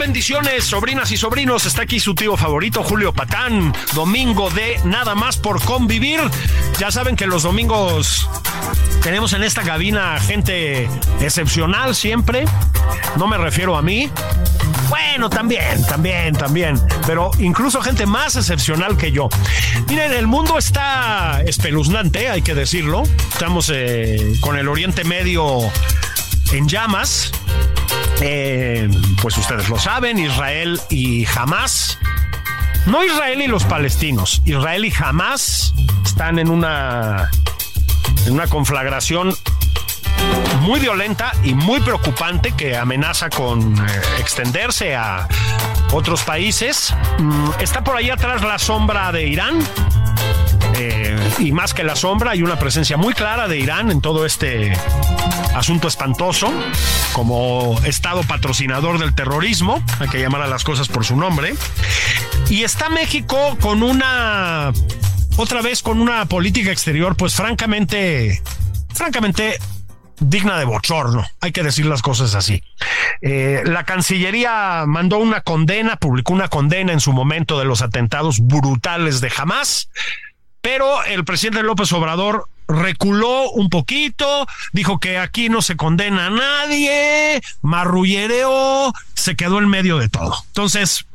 Bendiciones, sobrinas y sobrinos. Está aquí su tío favorito, Julio Patán. Domingo de Nada más por convivir. Ya saben que los domingos tenemos en esta cabina gente excepcional siempre. No me refiero a mí. Bueno, también, también, también. Pero incluso gente más excepcional que yo. Miren, el mundo está espeluznante, hay que decirlo. Estamos eh, con el Oriente Medio en llamas. Eh, pues ustedes lo saben, Israel y Hamas. No Israel y los palestinos. Israel y Hamas están en una, en una conflagración muy violenta y muy preocupante que amenaza con eh, extenderse a otros países. Mm, está por ahí atrás la sombra de Irán. Y más que la sombra, hay una presencia muy clara de Irán en todo este asunto espantoso, como Estado patrocinador del terrorismo, hay que llamar a las cosas por su nombre. Y está México con una, otra vez con una política exterior, pues francamente, francamente digna de bochorno, hay que decir las cosas así. Eh, la Cancillería mandó una condena, publicó una condena en su momento de los atentados brutales de Hamas, pero el presidente López Obrador reculó un poquito, dijo que aquí no se condena a nadie, marrullereó, se quedó en medio de todo. Entonces,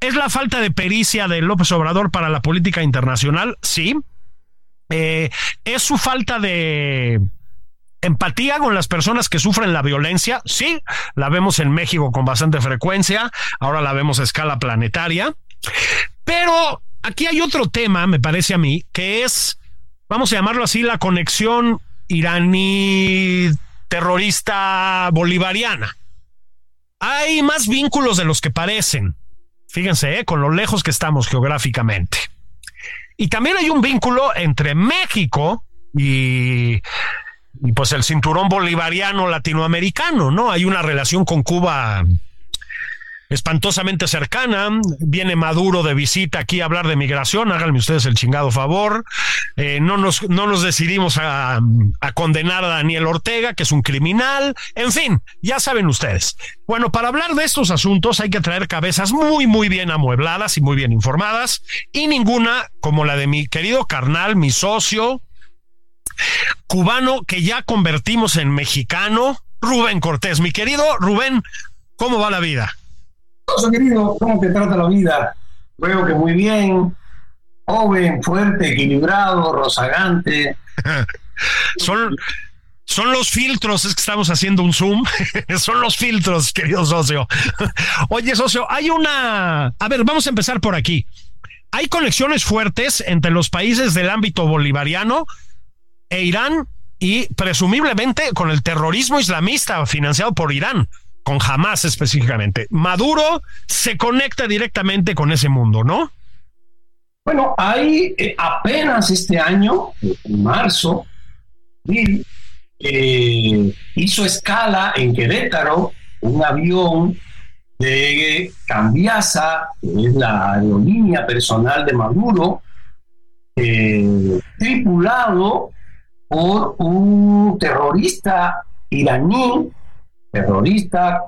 ¿es la falta de pericia de López Obrador para la política internacional? Sí. Eh, ¿Es su falta de empatía con las personas que sufren la violencia, sí, la vemos en México con bastante frecuencia, ahora la vemos a escala planetaria, pero aquí hay otro tema, me parece a mí, que es, vamos a llamarlo así, la conexión iraní terrorista bolivariana. Hay más vínculos de los que parecen, fíjense, ¿eh? con lo lejos que estamos geográficamente. Y también hay un vínculo entre México y y pues el cinturón bolivariano latinoamericano, ¿no? Hay una relación con Cuba espantosamente cercana. Viene Maduro de visita aquí a hablar de migración. Háganme ustedes el chingado favor. Eh, no, nos, no nos decidimos a, a, condenar a Daniel Ortega, que es un criminal. En fin, ya saben ustedes. Bueno, para hablar de estos asuntos hay que traer cabezas muy, muy bien amuebladas y muy bien informadas. Y ninguna como la de mi querido carnal, mi socio, cubano que ya convertimos en mexicano, Rubén Cortés. Mi querido Rubén, ¿cómo va la vida? Querido, ¿cómo te trata la vida? Veo que muy bien, joven, fuerte, equilibrado, rozagante. Son, son los filtros, es que estamos haciendo un zoom. son los filtros, querido socio. Oye, socio, hay una. A ver, vamos a empezar por aquí. Hay conexiones fuertes entre los países del ámbito bolivariano e Irán y presumiblemente con el terrorismo islamista financiado por Irán, con Hamas específicamente. Maduro se conecta directamente con ese mundo, ¿no? Bueno, hay eh, apenas este año, en marzo, eh, hizo escala en Querétaro un avión de Cambiasa, que es la aerolínea personal de Maduro, eh, tripulado por un terrorista iraní, terrorista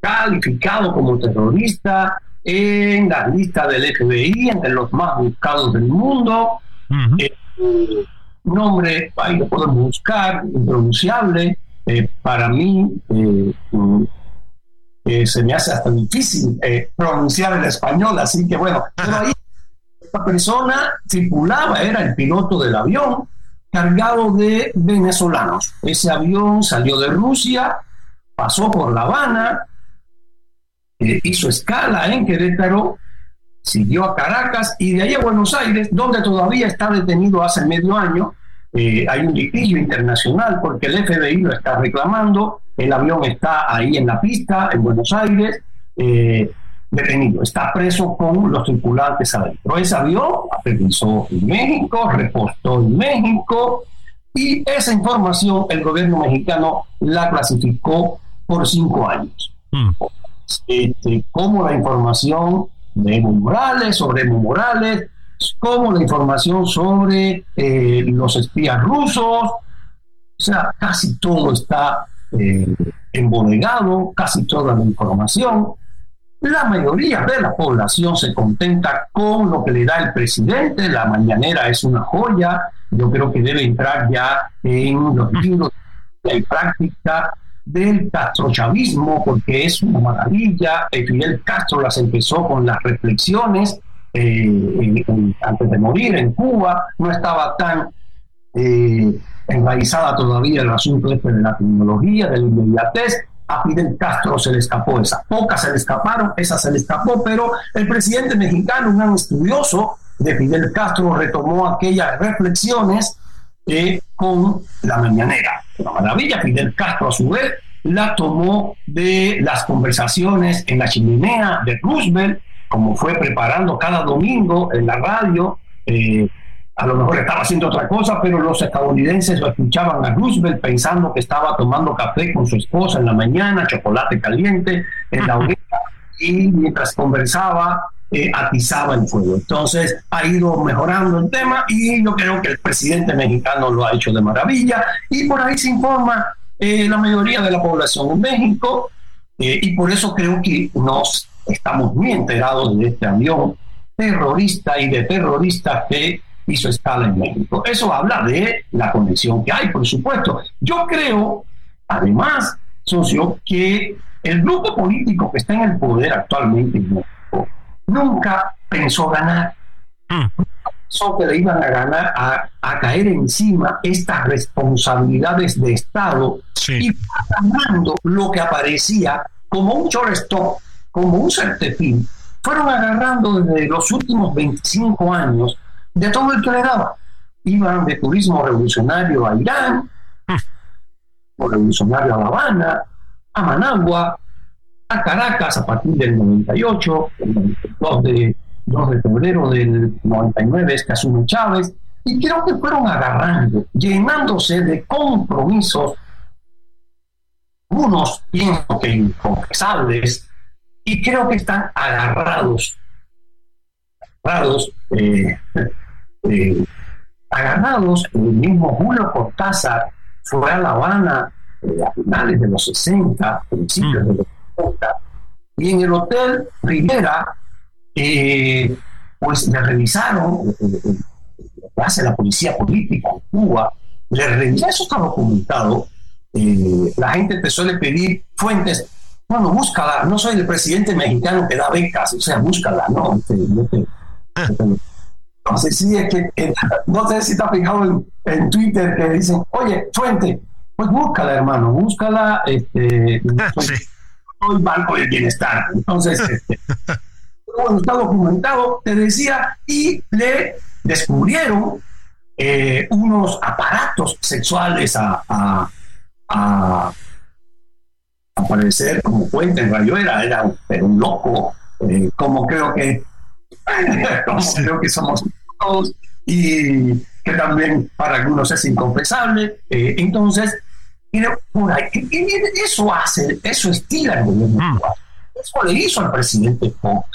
calificado como terrorista en la lista del FBI, entre los más buscados del mundo. Eh, nombre, ahí lo podemos buscar, impronunciable, eh, para mí, eh, se me hace hasta difícil pronunciar el español, así que bueno, pero ahí esta persona circulaba, era el piloto del avión cargado de venezolanos. Ese avión salió de Rusia, pasó por La Habana, eh, hizo escala en Querétaro, siguió a Caracas y de ahí a Buenos Aires, donde todavía está detenido hace medio año. Eh, hay un litigio internacional porque el FBI lo está reclamando, el avión está ahí en la pista, en Buenos Aires. Eh, detenido, está preso con los tripulantes adentro. Ese avión aterrizó en México, repostó en México y esa información el gobierno mexicano la clasificó por cinco años. Mm. Este, como la información de Evo Morales, sobre Evo Morales, como la información sobre eh, los espías rusos, o sea, casi todo está eh, embodegado, casi toda la información. La mayoría de la población se contenta con lo que le da el presidente. La mañanera es una joya. Yo creo que debe entrar ya en los libros de práctica del castrochavismo, porque es una maravilla. Fidel Castro las empezó con las reflexiones eh, antes de morir en Cuba. No estaba tan eh, enraizada todavía el asunto este de la tecnología, de la inmediatez a Fidel Castro se le escapó esa. Pocas se le escaparon, esa se le escapó, pero el presidente mexicano, un gran estudioso de Fidel Castro, retomó aquellas reflexiones con la mañanera. Una maravilla, Fidel Castro a su vez la tomó de las conversaciones en la chimenea de Roosevelt, como fue preparando cada domingo en la radio. Eh, a lo mejor estaba haciendo otra cosa, pero los estadounidenses lo escuchaban a Roosevelt pensando que estaba tomando café con su esposa en la mañana, chocolate caliente en la hoguera, y mientras conversaba, eh, atizaba el fuego. Entonces ha ido mejorando el tema y yo creo que el presidente mexicano lo ha hecho de maravilla y por ahí se informa eh, la mayoría de la población en México eh, y por eso creo que nos estamos muy enterados de este avión terrorista y de terroristas que hizo escala en México. Eso habla de la conexión que hay, por supuesto. Yo creo, además, socio, que el grupo político que está en el poder actualmente en México nunca pensó ganar. Mm. Pensó que le iban a ganar, a, caer encima estas responsabilidades de Estado y ganando lo que aparecía como un shortstop, como un certefín. Fueron agarrando desde los últimos 25 años de todo el que le daba. Iban de turismo revolucionario a Irán, o revolucionario a La Habana, a Managua, a Caracas a partir del 98, el 2 de, 2 de febrero del 99 es asume Chávez, y creo que fueron agarrando, llenándose de compromisos, unos pienso que inconfesables, y creo que están agarrados, agarrados eh, eh, agarrados, el mismo Julio Cortázar fue a La Habana eh, a finales de los 60, principios de los 60, y en el Hotel Rivera, eh, pues le revisaron, lo que hace la policía política en Cuba, le revisaron, eso está documentado, la gente te suele pedir fuentes, bueno, búscala, no soy el presidente mexicano que da becas, o sea, búscala, no, no sé si es que, no sé si está fijado en, Twitter que dicen, oye, fuente, pues búscala, hermano, búscala, este, soy, Banco del Bienestar. Entonces, este, bueno, está documentado, te decía, y le descubrieron eh, unos aparatos sexuales a, a, a, parecer como fuente en rayo era, era un, loco, eh, como creo que como creo que somos y que también para algunos es inconfesable. Eh, entonces, ahí, eso hace, eso estira el gobierno. Mm. Eso le hizo al presidente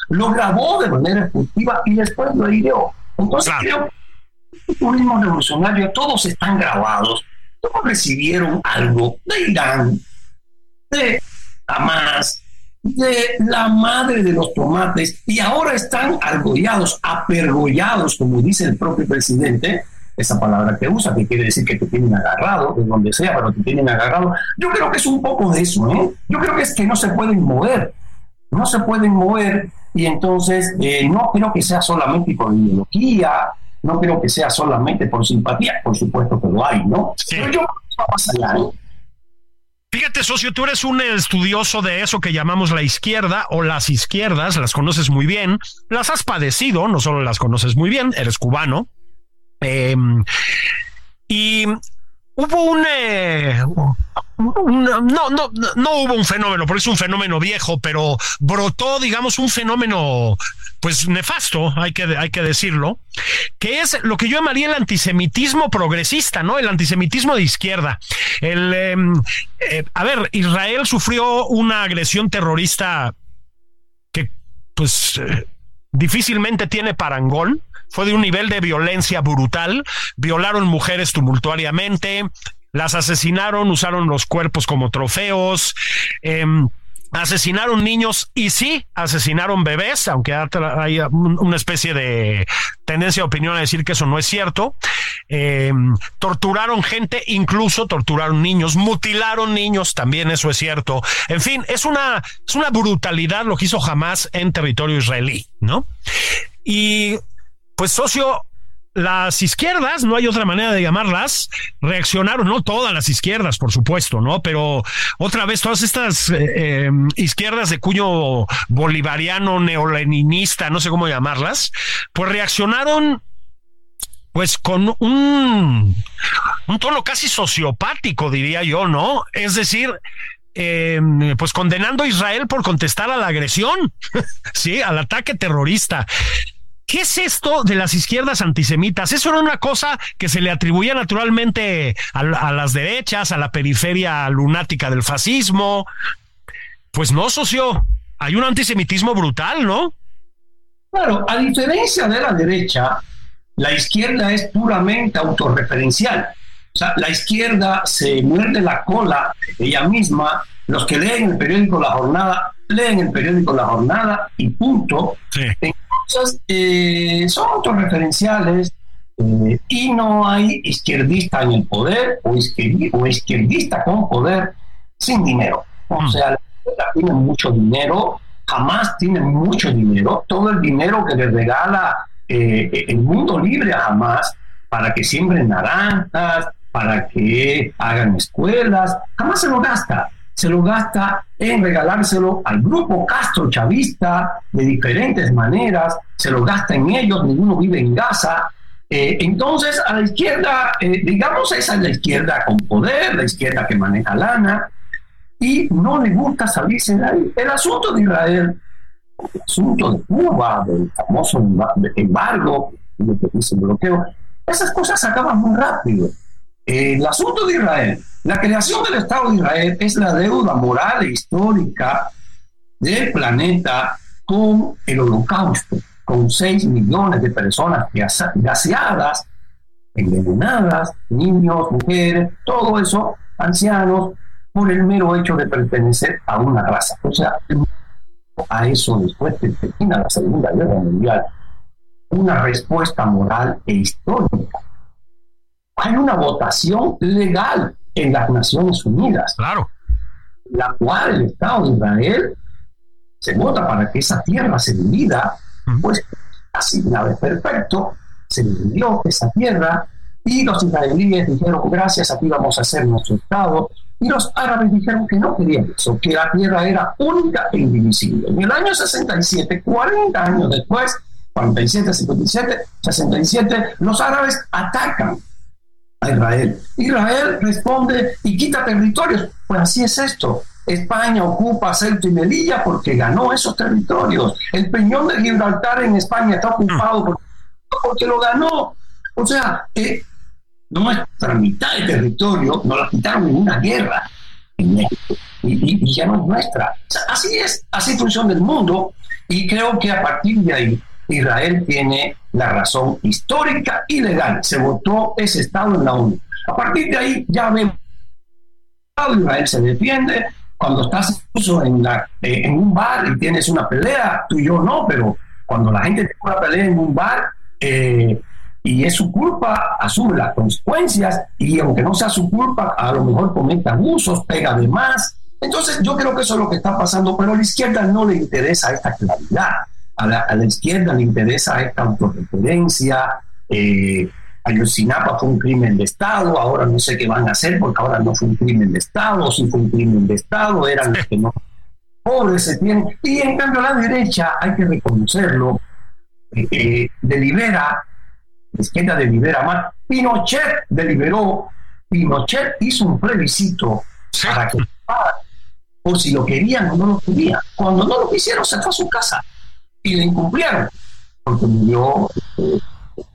Lo grabó de manera efectiva y después lo ideó. Entonces, creo que el turismo revolucionario, todos están grabados. Todos recibieron algo de Irán, de Hamas, de la madre de los tomates y ahora están argollados, apergollados, como dice el propio presidente, esa palabra que usa, que quiere decir que te tienen agarrado, de donde sea, pero te tienen agarrado. Yo creo que es un poco de eso, ¿eh? Yo creo que es que no se pueden mover, no se pueden mover y entonces eh, no creo que sea solamente por ideología, no creo que sea solamente por simpatía, por supuesto que lo hay, ¿no? Pero yo allá, ¿eh? Fíjate, socio, tú eres un estudioso de eso que llamamos la izquierda o las izquierdas, las conoces muy bien, las has padecido, no solo las conoces muy bien, eres cubano. Em, y hubo un, no, no, no hubo un fenómeno, porque es un fenómeno viejo, pero brotó, digamos, un fenómeno, pues nefasto, hay que, hay que decirlo, que es lo que yo llamaría el antisemitismo progresista, ¿no? El antisemitismo de izquierda. El, em, eh, a ver, Israel sufrió una agresión terrorista que, pues, eh, difícilmente tiene parangón fue de un nivel de violencia brutal. Violaron mujeres tumultuariamente, las asesinaron, usaron los cuerpos como trofeos. Em, asesinaron niños y sí, asesinaron bebés, aunque hay una especie de tendencia de opinión a decir que eso no es cierto. Em, torturaron gente, incluso torturaron niños, mutilaron niños, también eso es cierto. En fin, es una, es una brutalidad lo que hizo jamás en territorio israelí, ¿no? Y pues socio, las izquierdas, no hay otra manera de llamarlas, reaccionaron, no todas las izquierdas, por supuesto, ¿no? Pero otra vez, todas estas eh, em, izquierdas de cuño bolivariano, neoleninista, no sé cómo llamarlas, pues reaccionaron pues con un, un tono casi sociopático, diría yo, ¿no? Es decir, em, pues condenando a Israel por contestar a la agresión, sí, al ataque terrorista. ¿Qué es esto de las izquierdas antisemitas? Eso era una cosa que se le atribuía naturalmente a, las derechas, a la periferia lunática del fascismo. Pues no, socio. Hay un antisemitismo brutal, ¿no? Claro, a diferencia de la derecha, la izquierda es puramente autorreferencial. O sea, la izquierda se muerde la cola ella misma. Los que leen el periódico La Jornada, leen el periódico La Jornada y punto. Sí eh, son autorreferenciales eh, y no hay izquierdista en el poder o, izquierdista, con poder sin dinero. O mm. sea, la tiene mucho dinero, jamás tiene mucho dinero. Todo el dinero que le regala eh, el mundo libre a Hamas para que siembren naranjas, para que hagan escuelas, jamás se lo gasta se lo gasta en regalárselo al grupo Castro Chavista de diferentes maneras, se lo gasta en ellos, ninguno vive en Gaza. Eh, entonces, a la izquierda, eh, digamos, esa es la izquierda con poder, la izquierda que maneja lana, y no le gusta salirse de ahí. El asunto de Israel, el asunto de Cuba, del famoso embargo, el bloqueo, esas cosas acaban muy rápido. El asunto de Israel la creación del Estado de Israel es la deuda moral e histórica del planeta con el holocausto, con 6 millones de personas gaseadas, envenenadas, niños, mujeres, todo eso, ancianos, por el mero hecho de pertenecer a una raza. O sea, a eso después de termina la Segunda Guerra Mundial, una respuesta moral e histórica. Hay una votación legal en las Naciones Unidas. Claro. La cual el Estado de Israel se vota para que esa tierra se divida, pues así una vez perfecto, se dividió esa tierra y los israelíes dijeron, gracias, aquí vamos a hacer nuestro Estado. Y los árabes dijeron que no querían eso, que la tierra era única e indivisible. En el año 67, 40 años después, 47, 57, 67, los árabes atacan Israel. Israel responde y quita territorios. Pues así es esto. España ocupa Ceuta y Melilla porque ganó esos territorios. El peñón de Gibraltar en España está ocupado porque, porque lo ganó. O sea, eh, nuestra mitad de territorio nos la quitaron en una guerra en México y, ya no es nuestra. así es, así funciona el mundo y creo que a partir de ahí Israel tiene la razón histórica y legal. Se votó ese Estado en la ONU. A partir de ahí ya vemos Israel se defiende. Cuando estás en, la, eh, un bar y tienes una pelea, tú y yo no, pero cuando la gente tiene una pelea en un bar, eh, y es su culpa, asume las consecuencias y aunque no sea su culpa, a lo mejor comete abusos, pega de más. Entonces yo creo que eso es lo que está pasando, pero a la izquierda no le interesa esta claridad, a la, izquierda le interesa esta autorreferencia. Eh, Ayotzinapa fue un crimen de Estado, ahora no sé qué van a hacer porque ahora no fue un crimen de Estado, si fue un crimen de Estado, eran los que no pobres se tienen. Y en cambio la derecha, hay que reconocerlo, eh, eh, delibera la izquierda delibera más. Pinochet deliberó, Pinochet hizo un plebiscito para que por si lo querían o no lo querían. Cuando no lo quisieron, se fue a su casa y le incumplieron, porque murió eh,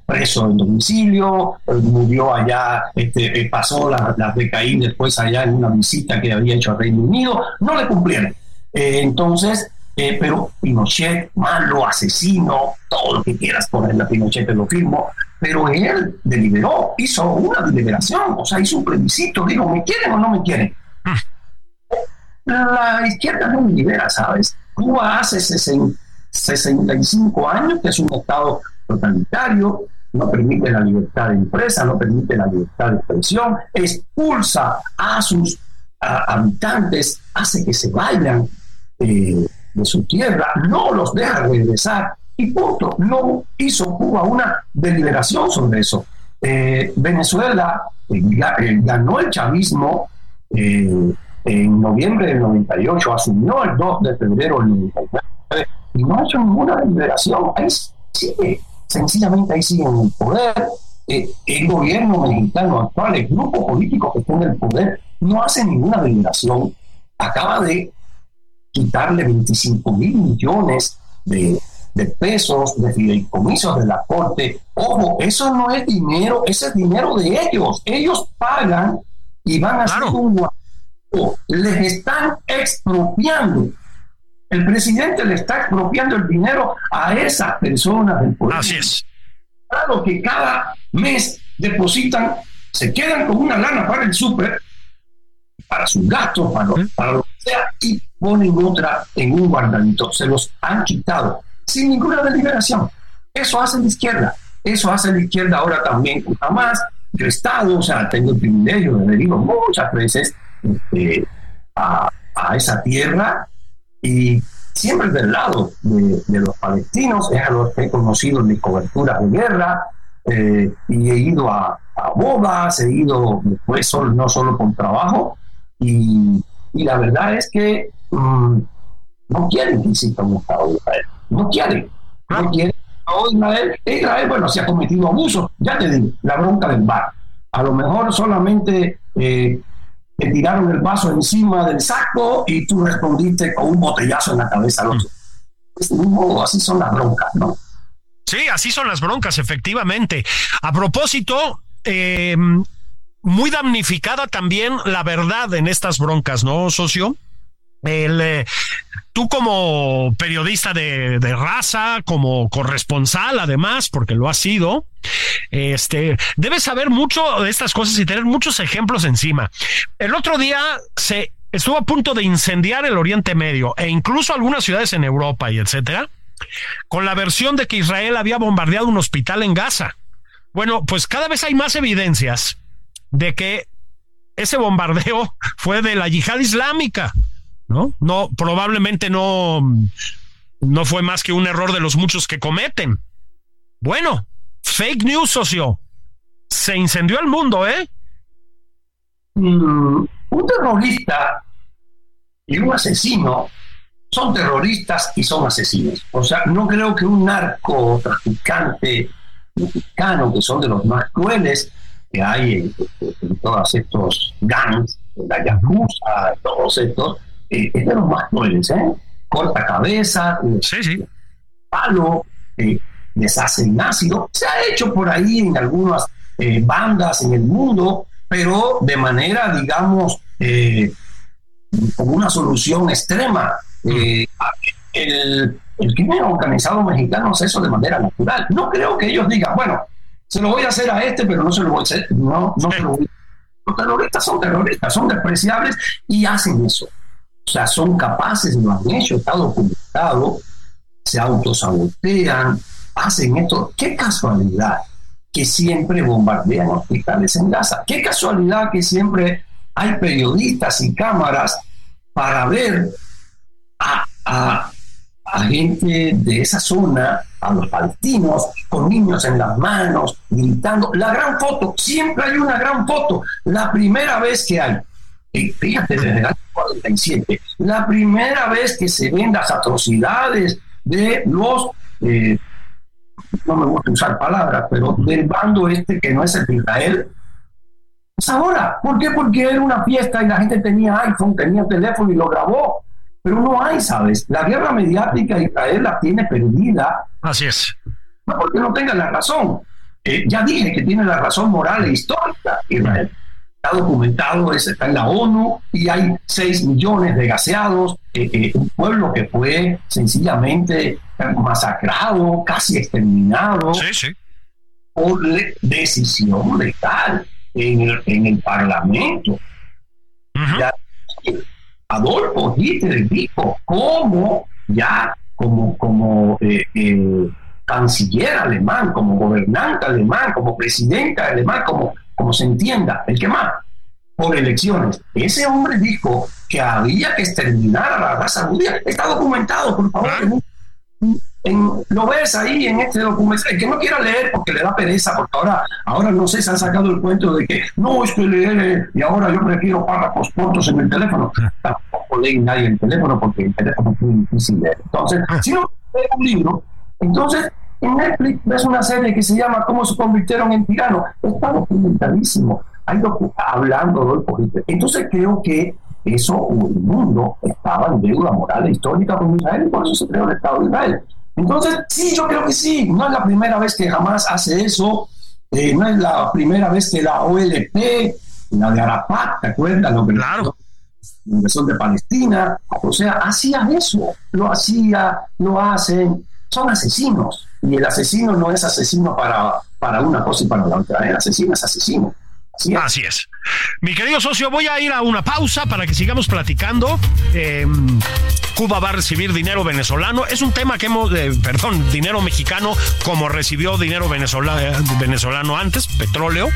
preso en domicilio, eh, murió allá, este, eh, pasó la, la después allá en una visita que había hecho al Reino Unido, no le cumplieron. entonces, eh, pero Pinochet, malo, asesino, todo lo que quieras ponerle a Pinochet, te lo firmo, pero él deliberó, hizo una deliberación, o sea, hizo un plebiscito, digo, ¿me quieren o no me quieren? La izquierda no me libera, ¿sabes? Cuba hace 65 años que es un Estado totalitario, no permite la libertad de empresa, no permite la libertad de expresión, expulsa a sus habitantes, hace que se vayan. Eh, de su tierra, no los deja regresar y punto. No hizo Cuba una deliberación sobre eso. Eh, Venezuela eh, ganó el chavismo en noviembre del 98, asumió el 2 de febrero del 99 y no ha hecho ninguna deliberación. Ahí sigue, sencillamente ahí sigue en el poder. el gobierno mexicano actual, el grupo político que tiene el poder, no hace ninguna deliberación. Acaba de quitarle 25 mil millones de, pesos de fideicomisos de la corte. Ojo, eso no es dinero, ese es dinero de ellos. Ellos pagan y van a hacer un Les están expropiando. El presidente le está expropiando el dinero a esas personas del pueblo. Así es. Claro que cada mes depositan, se quedan con una lana para el súper, para sus gastos, para, para lo que sea, y ponen otra en un guardadito. Se los han quitado sin ninguna deliberación. Eso hace la izquierda. Eso hace la izquierda ahora también con más Yo he estado, o sea, tengo el privilegio de venir muchas veces este, a, esa tierra y siempre del lado de, los palestinos, es a los que he conocido en mis coberturas de guerra eh, y he ido a, bodas, he ido después no solo con trabajo y, y la verdad es que Mm, no quieren que exista un Estado de Israel. No quieren. No quieren Israel. Israel, bueno, se ha cometido abusos. Ya te digo, la bronca del bar. A lo mejor solamente eh, te tiraron el vaso encima del saco y tú respondiste con un botellazo en la cabeza al otro. así son las broncas, ¿no? Sí, así son las broncas, efectivamente. A propósito, eh, muy damnificada también la verdad en estas broncas, ¿no, socio? Eh, tú como periodista de, raza, como corresponsal además, porque lo has sido, este, debes saber mucho de estas cosas y tener muchos ejemplos encima. El otro día se estuvo a punto de incendiar el Oriente Medio e incluso algunas ciudades en Europa y etcétera, con la versión de que Israel había bombardeado un hospital en Gaza. Bueno, pues cada vez hay más evidencias de que ese bombardeo fue de la yihad islámica. ¿no? No, probablemente no, no fue más que un error de los muchos que cometen. Bueno, fake news, socio. Se incendió el mundo, ¿eh? Mm, un terrorista y un asesino son terroristas y son asesinos. O sea, no creo que un narcotraficante mexicano, que son de los más crueles que hay en, en todos estos gangs, la Yakuza, todos estos, eh, es de los más crueles, ¿eh? Corta cabeza, sí, palo, eh, deshacen ácido. Se ha hecho por ahí en algunas eh, bandas en el mundo, pero de manera, digamos, eh, una solución extrema. Mm. el, el crimen organizado mexicano hace eso de manera natural. No creo que ellos digan, bueno, se lo voy a hacer a este, pero no se lo voy a hacer. No, no se lo voy a Los terroristas son terroristas, son despreciables y hacen eso. O sea, son capaces, lo han hecho, está documentado, se autosabotean, hacen esto. Qué casualidad que siempre bombardean hospitales en Gaza. Qué casualidad que siempre hay periodistas y cámaras para ver a, gente de esa zona, a los palestinos, con niños en las manos, gritando. La gran foto, siempre hay una gran foto. La primera vez que hay, eh, fíjate, desde el año 47, la primera vez que se ven las atrocidades de los eh, no me gusta usar palabras, pero del bando este que no es el de Israel, es ahora. ¿Por qué? Porque era una fiesta y la gente tenía iPhone, tenía teléfono y lo grabó. Pero no hay, ¿sabes? La guerra mediática Israel la tiene perdida. Así es. No porque no tenga la razón. Eh, ya dije que tiene la razón moral e histórica Israel. Está documentado, está en la ONU y hay 6 millones de gaseados, eh, eh, un pueblo que fue sencillamente masacrado, casi exterminado por decisión legal en el, en el Parlamento. Adolfo Hitler dijo cómo ya como, como eh, eh, canciller alemán, como gobernante alemán, como presidente alemán, como, como se entienda, el que más, por elecciones. Ese hombre dijo que había que exterminar a la raza judía. Está documentado, por favor. Ah lo ves ahí en este documento, el que no quiera leer porque le da pereza, porque ahora, ahora no sé, se han sacado el cuento de que no, estoy leer y ahora yo prefiero párrafos cortos en el teléfono. Tampoco lee nadie el teléfono porque el teléfono es muy difícil leer. Entonces, si no lees un libro, entonces en Netflix ves una serie que se llama ¿Cómo se convirtieron en tiranos? Está documentadísimo. Hay hablando de Entonces creo que eso, el mundo estaba en deuda moral e histórica con Israel y por eso se creó el Estado de Israel. Entonces, sí, yo creo que sí. No es la primera vez que jamás hace eso. Eh, no es la primera vez que la OLP, la de Arafat, ¿te acuerdas? Lo que claro. La son de Palestina. O sea, hacía eso. Lo hacía, lo hacen. Son asesinos. Y el asesino no es asesino para, para una cosa y para la otra. El asesino es asesino. Así es. Mi querido socio, voy a ir a una pausa para que sigamos platicando. Em, Cuba va a recibir dinero venezolano. Es un tema que hemos, eh, perdón, dinero mexicano como recibió dinero venezolano antes, petróleo.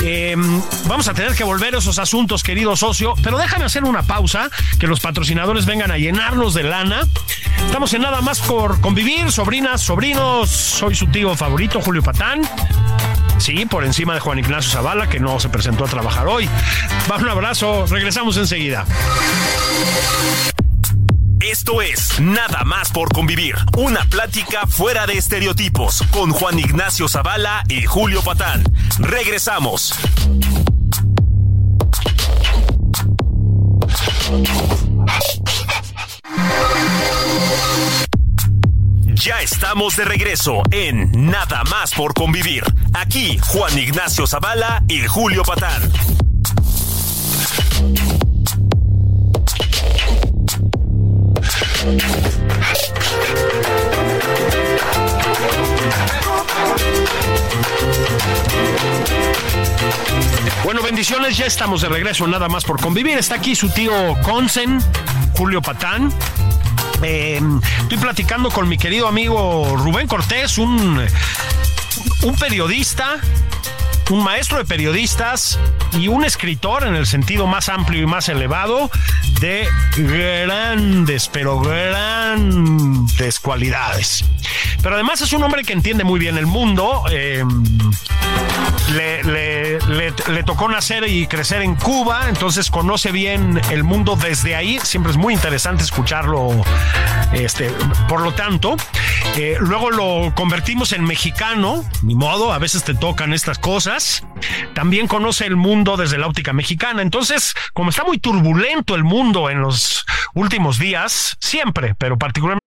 Em, vamos a tener que volver a esos asuntos, querido socio, pero déjame hacer una pausa, que los patrocinadores vengan a llenarnos de lana. Estamos en nada más por convivir, sobrinas, sobrinos. Soy su tío favorito, Julio Patán. Sí, por encima de Juan Ignacio Zavala, que no se presentó a trabajar hoy. Va un abrazo, regresamos enseguida. Esto es Nada más por convivir, una plática fuera de estereotipos con Juan Ignacio Zavala y Julio Patán. Regresamos. Ya estamos de regreso en Nada más por convivir. Aquí Juan Ignacio Zavala y Julio Patán. Bueno, bendiciones, ya estamos de regreso, nada más por convivir. Está aquí su tío Consen, Julio Patán. Eh, estoy platicando con mi querido amigo Rubén Cortés, un, un periodista un maestro de periodistas y un escritor en el sentido más amplio y más elevado de grandes, pero grandes cualidades. Pero además es un hombre que entiende muy bien el mundo. Eh, le, le, tocó nacer y crecer en Cuba, entonces conoce bien el mundo desde ahí. Siempre es muy interesante escucharlo. Este, por lo tanto, eh, luego lo convertimos en mexicano, ni modo, a veces te tocan estas cosas. También conoce el mundo desde la óptica mexicana. Entonces, como está muy turbulento el mundo en los últimos días, siempre, pero particularmente.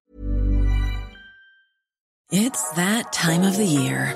It's that time of the year.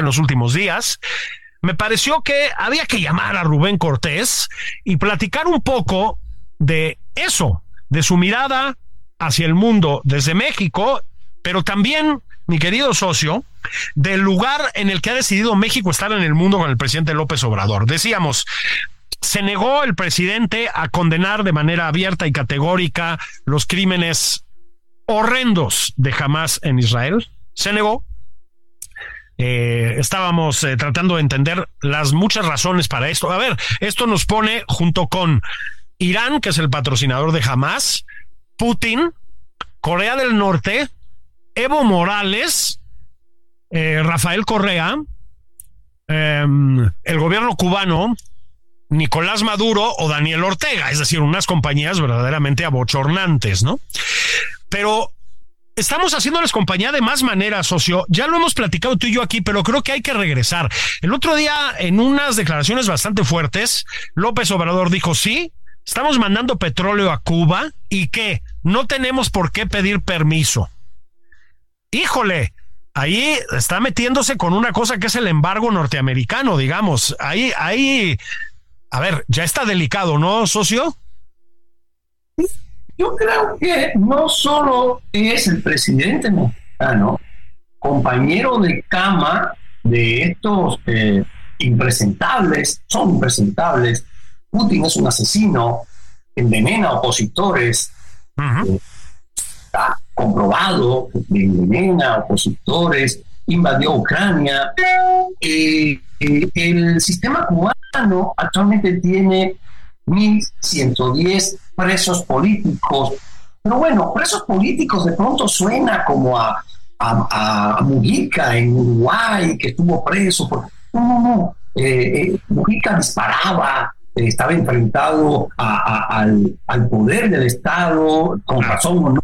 en los últimos días, me pareció que había que llamar a Rubén Cortés y platicar un poco de eso, de su mirada hacia el mundo desde México, pero también, mi querido socio, del lugar en el que ha decidido México estar en el mundo con el presidente López Obrador. Decíamos, se negó el presidente a condenar de manera abierta y categórica los crímenes horrendos de Hamas en Israel. Se negó. Eh, estábamos eh, tratando de entender las muchas razones para esto. A ver, esto nos pone junto con Irán, que es el patrocinador de Hamas, Putin, Corea del Norte, Evo Morales, eh, Rafael Correa, em, el gobierno cubano, Nicolás Maduro o Daniel Ortega, es decir, unas compañías verdaderamente abochornantes, ¿no? Pero estamos haciéndoles compañía de más maneras, socio. Ya lo hemos platicado tú y yo aquí, pero creo que hay que regresar. El otro día, en unas declaraciones bastante fuertes, López Obrador dijo, sí, estamos mandando petróleo a Cuba y que no tenemos por qué pedir permiso. Híjole, ahí está metiéndose con una cosa que es el embargo norteamericano, digamos. Ahí, ahí, a ver, ya está delicado, ¿no, socio? Yo creo que no solo es el presidente mexicano, compañero de cama de estos eh, impresentables, son impresentables. Putin es un asesino, envenena opositores, eh, está comprobado que envenena opositores, invadió Ucrania. Eh, el sistema cubano actualmente tiene 1.110 presos políticos. Pero bueno, presos políticos de pronto suena como a, a, Mujica en Uruguay, que estuvo preso. Por... No, no, no. Eh, eh, Mujica disparaba, estaba enfrentado al, al, poder del Estado, con razón o no.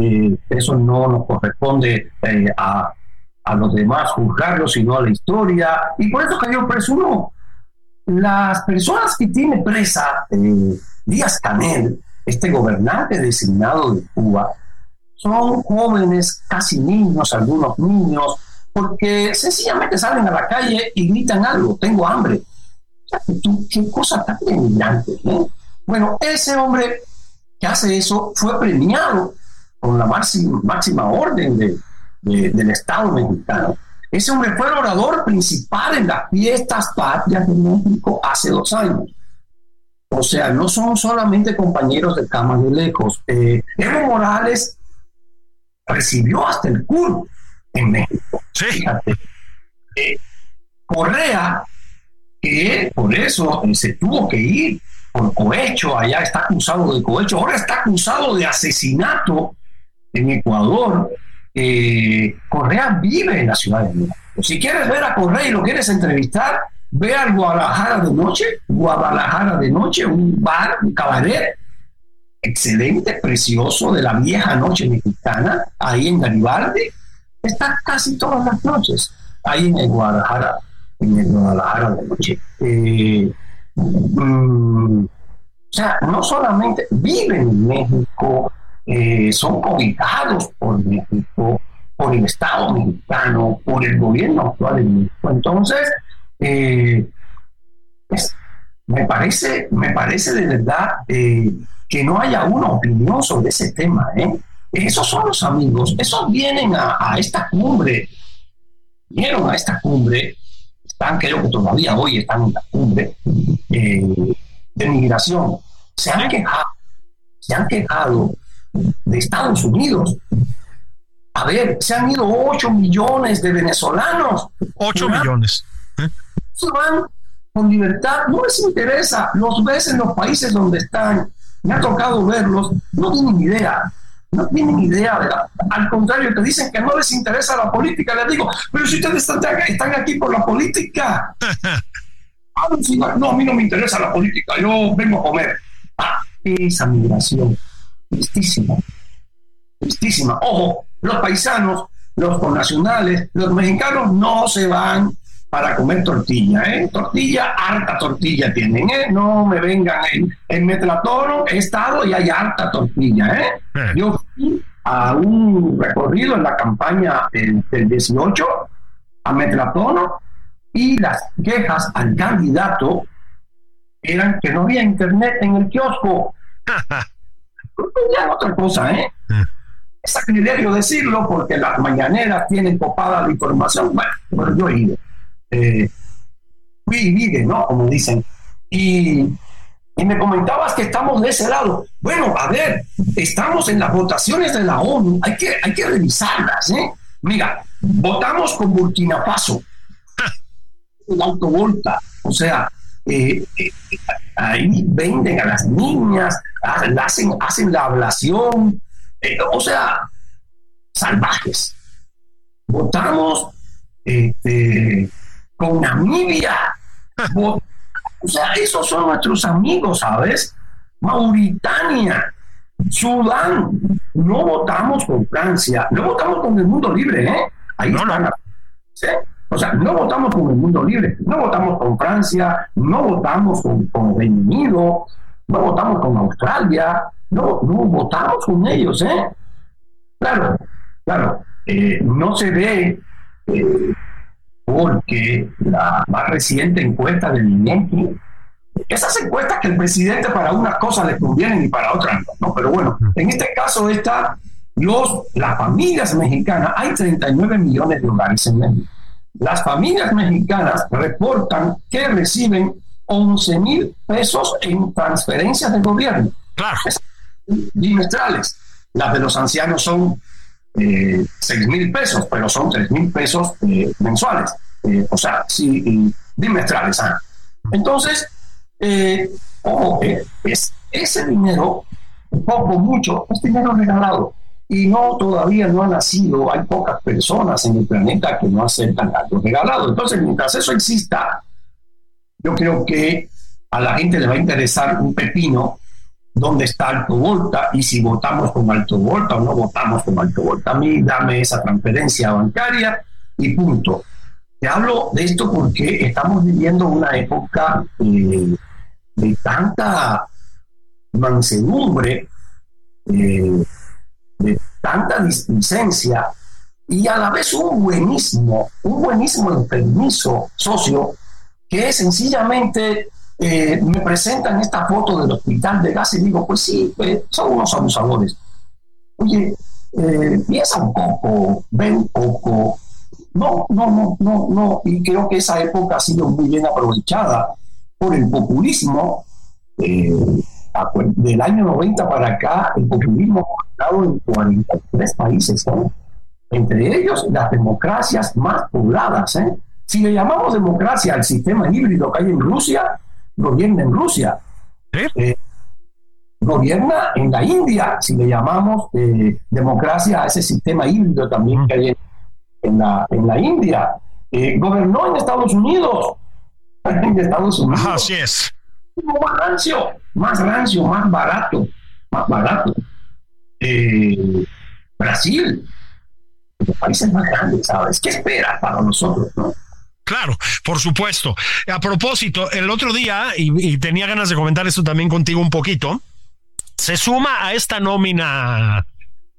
Eh, eso no nos corresponde a, a los demás juzgarlo, sino a la historia. Y por eso cayó preso uno las personas que tiene presa eh, Díaz Canel, este gobernante designado de Cuba, son jóvenes, casi niños, algunos niños, porque sencillamente salen a la calle y gritan algo, tengo hambre. qué cosa tan denigrante. ¿eh? Bueno, ese hombre que hace eso fue premiado con la máxima, máxima orden del Estado mexicano. Ese hombre fue el orador principal en las fiestas patrias de México hace dos años. O sea, no son solamente compañeros de cama de lejos. Eh, Evo Morales recibió hasta el culo en México. Sí. Eh, Correa, que por eso se tuvo que ir por cohecho, allá está acusado de cohecho, ahora está acusado de asesinato en Ecuador eh, Correa vive en la Ciudad de México. Si quieres ver a Correa y lo quieres entrevistar, ve al Guadalajara de noche, Guadalajara de noche, un bar, un cabaret excelente, precioso de la vieja noche mexicana, ahí en Garibaldi, está casi todas las noches, ahí en el Guadalajara, en el Guadalajara de noche. Eh, mm, o sea, no solamente vive en México, eh, son cobijados por México, por el Estado mexicano, por el gobierno actual de México. Entonces, eh, me, parece, me parece de verdad eh, que no haya una opinión sobre ese tema. Esos son los amigos, esos vienen a, esta cumbre, vinieron a esta cumbre, están, creo que todavía hoy están en la cumbre de migración, se han quejado, se han quejado de Estados Unidos. A ver, se han ido 8 millones de venezolanos. 8 millones. Se van con libertad, no les interesa, los ves en los países donde están, me ha tocado verlos, no tienen idea, no tienen idea, al contrario, te dicen que no les interesa la política, les digo, pero si ustedes están, están aquí por la política, ah, no, a mí no me interesa la política, yo vengo a comer. Ah, esa migración. Tristísima, tristísima. Ojo, los paisanos, los connacionales, los mexicanos no se van para comer tortilla, ¿eh? Tortilla, harta tortilla tienen, ¿eh? No me vengan en, en Metlatoro, he estado y hay harta tortilla, ¿eh? eh. Yo fui a un recorrido en la campaña del, 18 a Metratono y las quejas al candidato eran que no había internet en el kiosco. ya otra cosa, ¿eh? Mm. Es sacrilegio decirlo porque las mañaneras tienen copada de información. Bueno, pero yo he ido. Eh, y vive, ¿no? Como dicen. Y, y me comentabas que estamos de ese lado. Bueno, a ver, estamos en las votaciones de la ONU, hay que, hay que revisarlas, ¿eh? Mira, votamos con Burkina Faso, el autovolta, o sea, eh, eh, ahí venden a las niñas, hacen, hacen la ablación, eh, o sea, salvajes. Votamos este, con Namibia. o sea, esos son nuestros amigos, ¿sabes? Mauritania, Sudán. No votamos con Francia, no votamos con el mundo libre, ¿eh? Ahí no, están. O sea, no votamos con el mundo libre, no votamos con Francia, no votamos con, con Reino Unido, no votamos con Australia, no, no votamos con ellos, ¿eh? Claro, claro, eh, no se ve eh, porque la más reciente encuesta del INEGI, esas encuestas que el presidente para unas cosas le convienen y para otras no, pero bueno, en este caso está los, las familias mexicanas, hay 39 millones de hogares en México. Las familias mexicanas reportan que reciben 11 mil pesos en transferencias del gobierno. Claro bimestrales. Las de los ancianos son eh, 6 mil pesos, pero son 3 mil pesos eh, mensuales. Eh, o sea, sí, bimestrales. Entonces, eh, ese dinero, poco, mucho, es dinero regalado. Y no, todavía no ha nacido, hay pocas personas en el planeta que no aceptan algo regalado. Entonces, mientras eso exista, yo creo que a la gente le va a interesar un pepino dónde está Alto Volta y si votamos con Alto Volta o no votamos con Alto Volta. A mí dame esa transferencia bancaria y punto. Te hablo de esto porque estamos viviendo una época eh, de tanta mansedumbre, eh, de tanta displicencia y a la vez un buenísimo, un buenísimo permiso socio que sencillamente eh, me presentan esta foto del hospital de gas y digo, pues sí, eh, son unos abusadores. Oye, eh, piensa un poco, ven un poco. No, no, no, no, no. Y creo que esa época ha sido muy bien aprovechada por el populismo. del año 90 para acá, el populismo ha estado en 43 países, entre ellos las democracias más pobladas. Si le llamamos democracia al sistema híbrido que hay en Rusia, gobierna en Rusia. Eh, gobierna en la India, si le llamamos eh, democracia a ese sistema híbrido también que hay en la, en la India. Eh, gobernó en Estados Unidos. En Estados Unidos. Así es. Más rancio, más rancio, más barato, más barato. Brasil, los países más grandes, ¿sabes? ¿Qué espera para nosotros, no? Claro, por supuesto. A propósito, el otro día, y, tenía ganas de comentar esto también contigo un poquito, se suma a esta nómina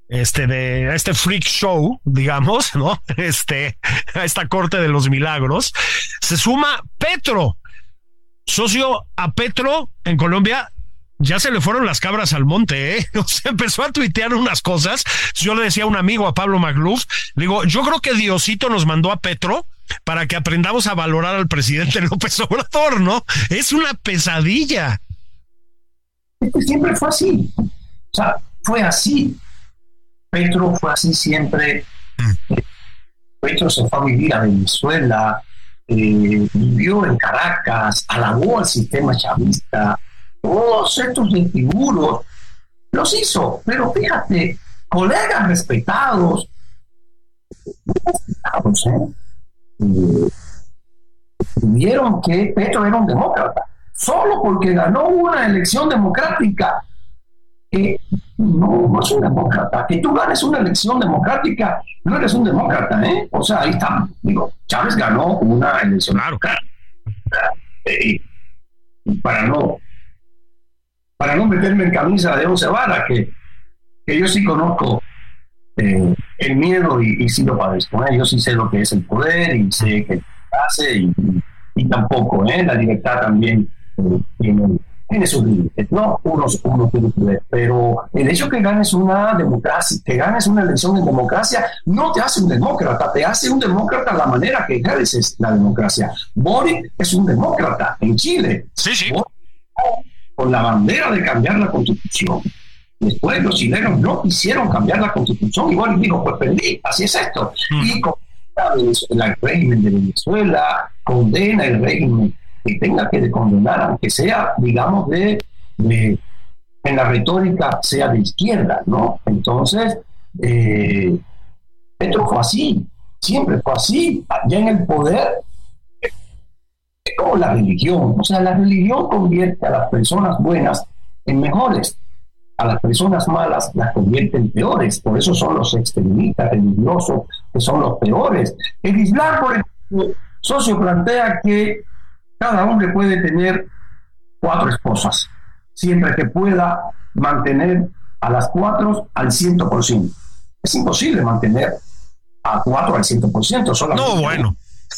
este de este freak show, digamos, ¿no? Este a esta corte de los milagros, se suma Petro. Socio a Petro en Colombia ya se le fueron las cabras al monte, ¿eh? O empezó a tuitear unas cosas. Yo le decía a un amigo, a Pablo Magluf, digo, yo creo que Diosito nos mandó a Petro para que aprendamos a valorar al presidente López Obrador, ¿no? Es una pesadilla. Siempre fue así. O sea, fue así. Petro fue así siempre. Mm. Petro se fue a vivir a Venezuela, eh, vivió en Caracas, alabó al sistema chavista, todos estos figuros los hizo, pero fíjate, colegas respetados, respetados, ¿eh? Vieron que Petro era un demócrata, solo porque ganó una elección democrática. que no, no es un demócrata. Que tú ganes una elección democrática, no eres un demócrata, ¿eh? O sea, ahí está. Digo, Chávez ganó una elección democrática. Eh, para no para no meterme en camisa de once varas, que, que yo sí conozco eh, el miedo y, y sí lo padezco. ¿eh? Yo sí sé lo que es el poder y sé que hace y, y, tampoco, ¿eh? la libertad también eh, tiene, tiene sus límites, ¿no? Uno, uno tiene poder, pero el hecho que ganes una democracia, que ganes una elección en democracia, no te hace un demócrata, te hace un demócrata la manera que ejerces la democracia. Boric es un demócrata en Chile. Sí, sí. con la bandera de cambiar la constitución. Después los chilenos no quisieron cambiar la constitución, igual dijo, pues perdí, así es esto. Y condena el régimen de Venezuela, condena el régimen que tenga que condenar, aunque sea, digamos, de, de en la retórica sea de izquierda, ¿no? Entonces, eh, esto fue así, siempre fue así, ya en el poder, es como la religión, o sea, la religión convierte a las personas buenas en mejores, a las personas malas las convierte en peores, por eso son los extremistas religiosos que son los peores. El Islam, por ejemplo, socio plantea que cada hombre puede tener cuatro esposas, siempre que pueda mantener a las cuatro al ciento por ciento. Es imposible mantener a cuatro al ciento por ciento. No, bueno.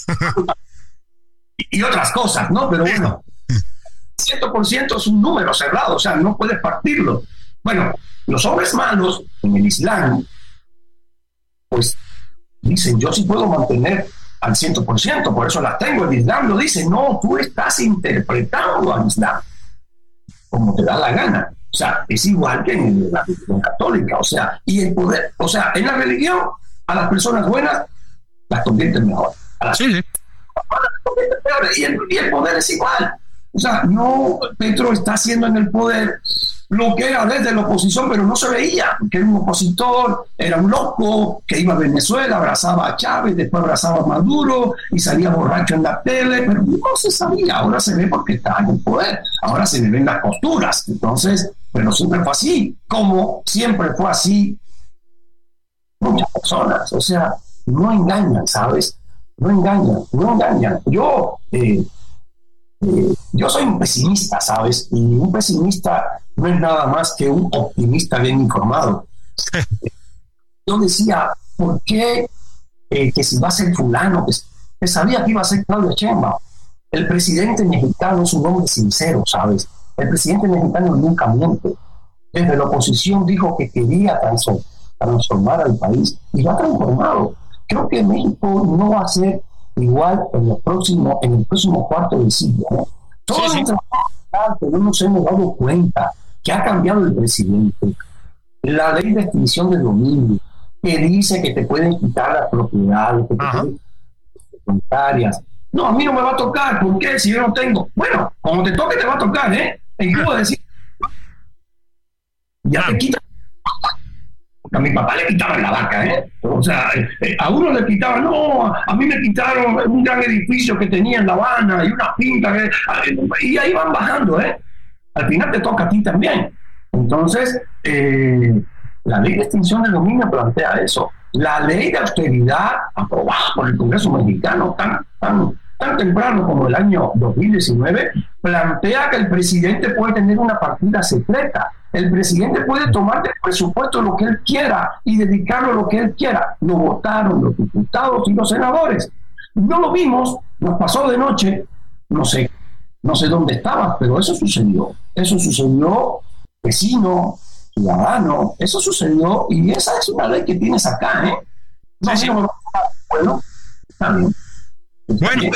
y, otras cosas, ¿no? Pero bueno, ciento por ciento es un número cerrado, o sea, no puedes partirlo. Bueno, los hombres malos en el Islam, pues dicen, yo sí puedo mantener al 100%, por eso las tengo. El Islam lo dice, no, tú estás interpretando al Islam como te da la gana. O sea, es igual que en la religión católica. O sea, y el poder, o sea, en la religión, a las personas buenas las convierten mejor. A las, sí, sí. Y el, y el poder es igual. O sea, no, Petro está haciendo en el poder lo que era desde la oposición, pero no se veía, que era un opositor, era un loco, que iba a Venezuela, abrazaba a Chávez, después abrazaba a Maduro y salía borracho en la tele, pero no se sabía, ahora se ve porque está en el poder, ahora se le ven las posturas, entonces, pero siempre fue así, como siempre fue así muchas personas, o sea, no engañan, ¿sabes? No engañan, no engañan. Yo, eh, yo soy un pesimista, ¿sabes? Y un pesimista no es nada más que un optimista bien informado. Yo decía, ¿por qué eh, que si va a ser fulano, que, sabía que iba a ser Claudio Chemba? El presidente mexicano es un hombre sincero, ¿sabes? El presidente mexicano nunca miente. Desde la oposición dijo que quería transformar al país y lo ha transformado. Creo que México no va a ser igual en el próximo, en el próximo cuarto del siglo. ¿no? Todo sí, sí. que no nos hemos dado cuenta que ha cambiado el presidente. La ley de extinción del dominio, que dice que te pueden quitar las propiedades, que te pueden No, a mí no me va a tocar, ¿por qué? Si yo no tengo. Bueno, como te toque, te va a tocar, ¿eh? Y puedo decir. Ya te quitan a mi papá le quitaban la vaca, ¿eh? O sea, eh, a uno le quitaban, no, a mí me quitaron un gran edificio que tenía en La Habana y una pinta, y ahí van bajando, ¿eh? Al final te toca a ti también. Entonces, eh, la ley de extinción del dominio plantea eso. La ley de austeridad aprobada por el Congreso mexicano tan, tan, tan temprano como el año 2019 plantea que el presidente puede tener una partida secreta el presidente puede tomar del presupuesto lo que él quiera y dedicarlo a lo que él quiera. Lo votaron los diputados y los senadores. No lo vimos, nos pasó de noche, no sé, no sé dónde estaba, pero eso sucedió. Eso sucedió, vecino, ciudadano, eso sucedió y esa es una ley que tienes acá, ¿eh? No, sí, bueno, bien. Bueno.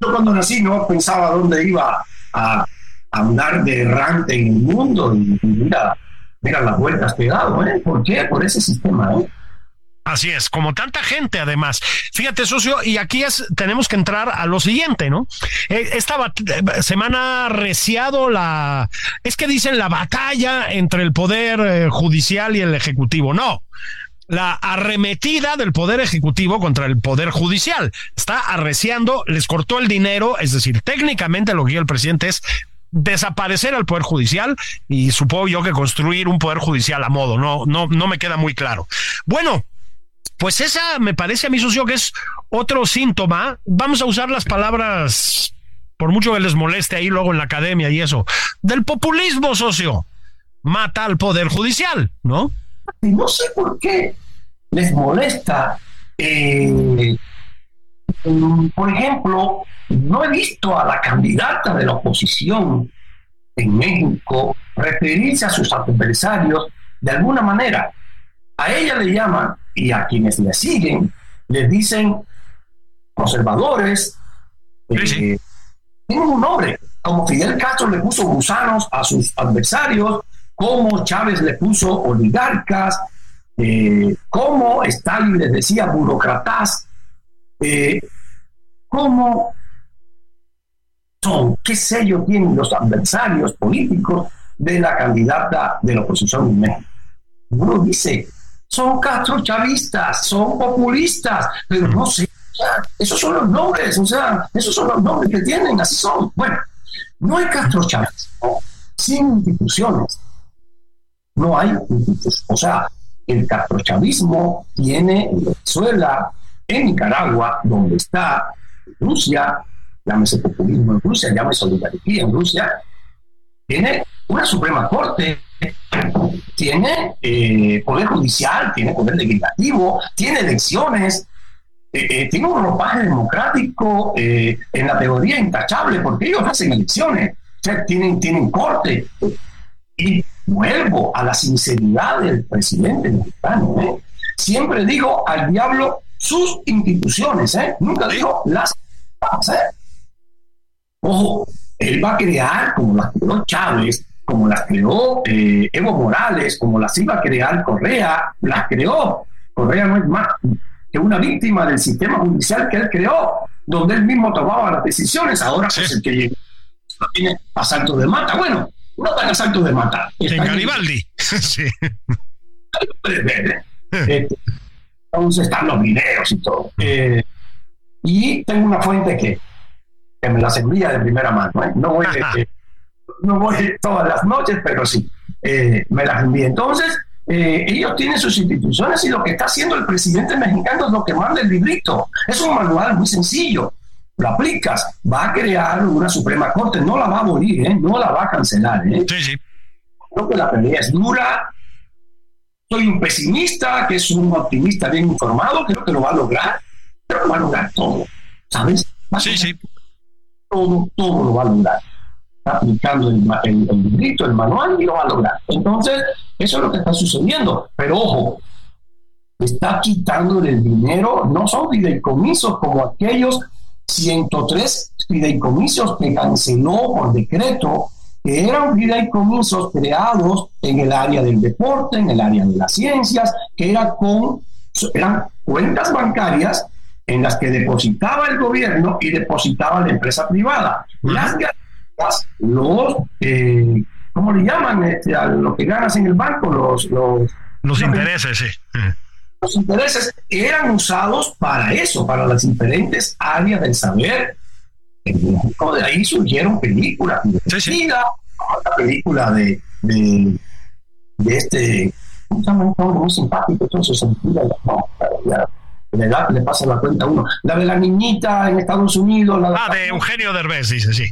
Yo cuando nací no pensaba dónde iba a, andar de errante en el mundo y, mira, mira las vueltas que he ¿eh? ¿Por qué? Por ese sistema, ¿eh? Así es, como tanta gente además. Fíjate, socio, y aquí es, tenemos que entrar a lo siguiente, ¿no? Eh, esta eh, semana reciado la, es que dicen la batalla entre el poder eh, judicial y el ejecutivo. No, la arremetida del poder ejecutivo contra el poder judicial. Está arreciando, les cortó el dinero, es decir, técnicamente lo que el presidente es desaparecer al poder judicial y supongo yo que construir un poder judicial a modo, no, no, no me queda muy claro. Bueno, pues esa me parece a mi socio que es otro síntoma. Vamos a usar las palabras, por mucho que les moleste ahí luego en la academia y eso, del populismo, socio. Mata al poder judicial, ¿no? No sé por qué les molesta. Eh, por ejemplo, no he visto a la candidata de la oposición en México referirse a sus adversarios de alguna manera. A ella le llaman y a quienes le siguen les dicen conservadores. Eh, tienen un nombre, como Fidel Castro le puso gusanos a sus adversarios, como Chávez le puso oligarcas, eh, como Stalin les decía burócratas, eh, cómo son, qué sello tienen los adversarios políticos de la candidata de la oposición en México. Uno dice, son castrochavistas, son populistas, pero no sé, esos son los nombres, o sea, esos son los nombres que tienen, así son. Bueno, no hay castrochavismo sin instituciones. No hay instituciones. O sea, el castrochavismo tiene en Venezuela, en Nicaragua, donde está Rusia, llámese populismo en Rusia, llámese oligarquía en Rusia, tiene una Suprema Corte, tiene eh, poder judicial, tiene poder legislativo, tiene elecciones, eh, eh, tiene un ropaje democrático en la teoría intachable, porque ellos hacen elecciones, tienen, tienen corte. Y vuelvo a la sinceridad del presidente mexicano. Siempre digo al diablo sus instituciones, nunca digo las. Ojo, él va a crear, como las creó Chávez, como las creó eh, Evo Morales, como las iba a crear Correa, las creó. Correa no es más que una víctima del sistema judicial que él creó, donde él mismo tomaba las decisiones. Ahora es pues, el que llega, tiene asalto de mata. Bueno, no tan asalto de mata. En Garibaldi. sí. Este, entonces están los videos y todo. Eh, y tengo una fuente que que me las envía de primera mano. ¿eh? No, voy, eh, no voy todas las noches, pero sí, eh, me las envía. Entonces, ellos tienen sus instituciones y lo que está haciendo el presidente mexicano es lo que manda el librito. Es un manual muy sencillo. Lo aplicas, va a crear una Suprema Corte, no la va a abolir, no la va a cancelar. Sí, sí. Creo que la pelea es dura. Soy un pesimista, que es un optimista bien informado, creo que lo va a lograr, pero va a lograr todo, ¿sabes? sí, sí todo, todo lo va a lograr. Está aplicando el, el, el librito, el manual y lo va a lograr. Entonces, eso es lo que está sucediendo. Pero ojo, está quitando el dinero, no son fideicomisos como aquellos 103 fideicomisos que canceló por decreto, que eran fideicomisos creados en el área del deporte, en el área de las ciencias, que era con, eran cuentas bancarias en las que depositaba el gobierno y depositaba la empresa privada. Las ganancias, los, eh, ¿cómo le llaman? Este, a lo que ganas en el banco, los... Los, los intereses, sí. Los intereses eran usados para eso, para las diferentes áreas del saber. De ahí surgieron películas. Sí, sí. La película de, de, de este, ¿cómo se llama? Muy simpático, entonces se la edad le pasa la cuenta a uno. La de la niñita en Estados Unidos. La de ah, de Eugenio Derbez, dice, sí.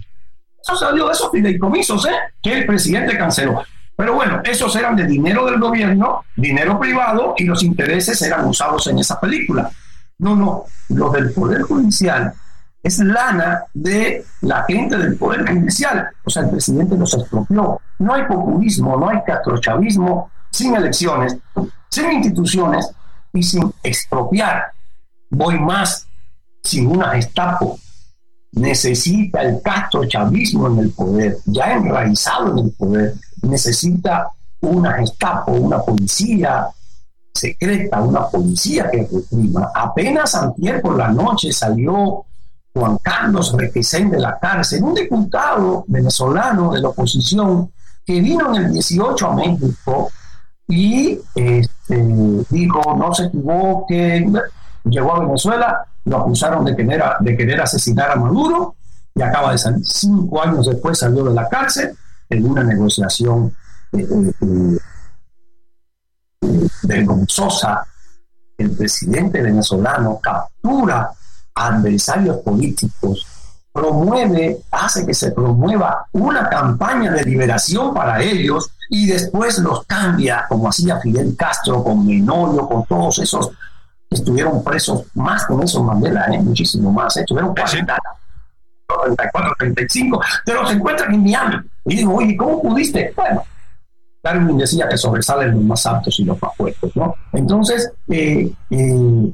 Eso salió de esos fideicomisos, ¿eh? Que el presidente canceló. Pero bueno, esos eran de dinero del gobierno, dinero privado, y los intereses eran usados en esa película. No, no, los del Poder Judicial es lana de la gente del Poder Judicial. O sea, el presidente los expropió. No hay populismo, no hay castrochavismo sin elecciones, sin instituciones, y sin expropiar. Voy más, sin una Gestapo. Necesita el castro chavismo en el poder, ya enraizado en el poder. Necesita una Gestapo, una policía secreta, una policía que reprima. Apenas antier por la noche salió Juan Carlos Requesén de la cárcel, un diputado venezolano de la oposición que vino en el 18 a México y este, dijo, no se equivoque, llegó a Venezuela, lo acusaron de querer, de querer asesinar a Maduro y acaba de salir. Cinco años después salió de la cárcel en una negociación eh, eh, eh, vergonzosa. El presidente venezolano captura adversarios políticos, promueve, hace que se promueva una campaña de liberación para ellos y después los cambia, como hacía Fidel Castro con Menoyo, con todos esos que estuvieron presos, más con esos Mandela, ¿eh? muchísimo más, ¿eh? estuvieron 40 34, 35, pero se encuentran en Miami. Y digo, oye, ¿cómo pudiste? Bueno, Darwin decía que sobresalen los más altos y los más fuertes, ¿no? Entonces, eh, eh,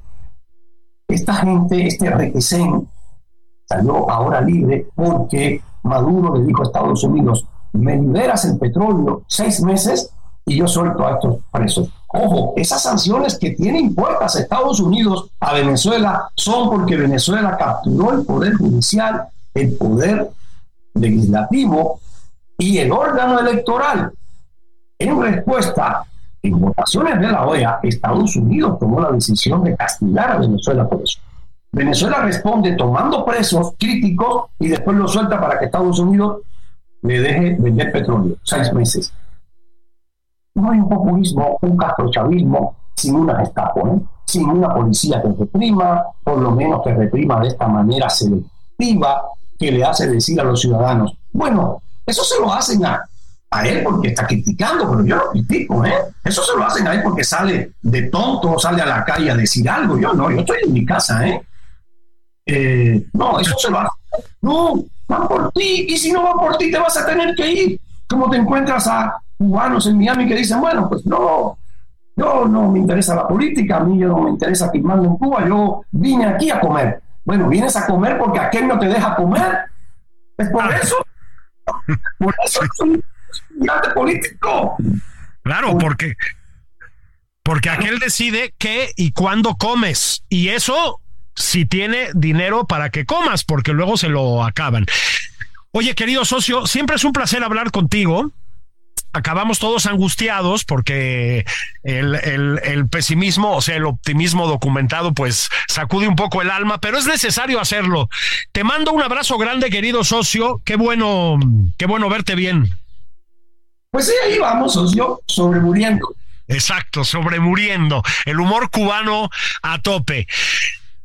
esta gente, este requesén, salió ahora libre porque Maduro le dijo a Estados Unidos, me liberas el petróleo seis meses y yo suelto a estos presos. Ojo, esas sanciones que tienen puertas Estados Unidos a Venezuela son porque Venezuela capturó el poder judicial, el poder legislativo y el órgano electoral. En respuesta, en votaciones de la OEA, Estados Unidos tomó la decisión de castigar a Venezuela por eso. Venezuela responde tomando presos críticos y después los suelta para que Estados Unidos le deje vender petróleo, seis meses. No hay un populismo, un castrochavismo sin una Gestapo, ¿eh? sin una policía que reprima, por lo menos que reprima de esta manera selectiva, que le hace decir a los ciudadanos, bueno, eso se lo hacen a, a él porque está criticando, pero yo lo critico, ¿eh? Eso se lo hacen a él porque sale de tonto, sale a la calle a decir algo. Yo no, yo estoy en mi casa, ¿eh? eh no, eso se lo hace. No, van por ti, y si no van por ti, te vas a tener que ir. Como te encuentras a cubanos en Miami que dicen, bueno, pues no, yo no me interesa la política, a mí no me interesa firmarlo en Cuba, yo vine aquí a comer. Bueno, vienes a comer porque aquel no te deja comer. Es por eso. Por eso es un político. Claro, porque, porque aquel decide qué y cuándo comes. Y eso si tiene dinero para que comas, porque luego se lo acaban. Oye, querido socio, siempre es un placer hablar contigo acabamos todos angustiados porque el, pesimismo, o sea, el optimismo documentado, pues sacude un poco el alma, pero es necesario hacerlo. Te mando un abrazo grande, querido socio. Qué bueno, qué bueno verte bien. Pues ahí vamos, socio, sobremuriendo. Exacto, sobremuriendo. El humor cubano a tope.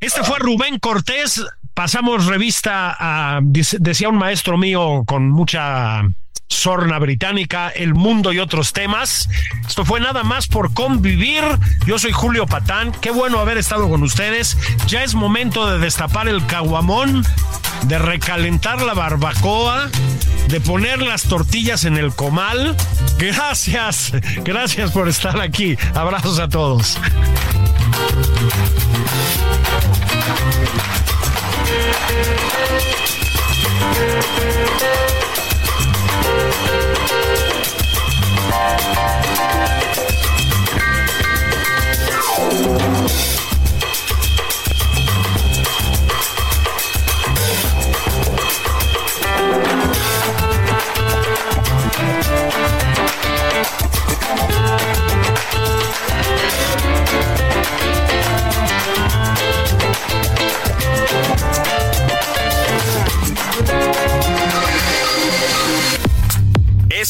Este fue Rubén Cortés. Pasamos revista a, decía un maestro mío con mucha Sorna Británica, El Mundo y otros temas. Esto fue nada más por convivir. Yo soy Julio Patán. Qué bueno haber estado con ustedes. Ya es momento de destapar el caguamón, de recalentar la barbacoa, de poner las tortillas en el comal. Gracias, gracias por estar aquí. Abrazos a todos.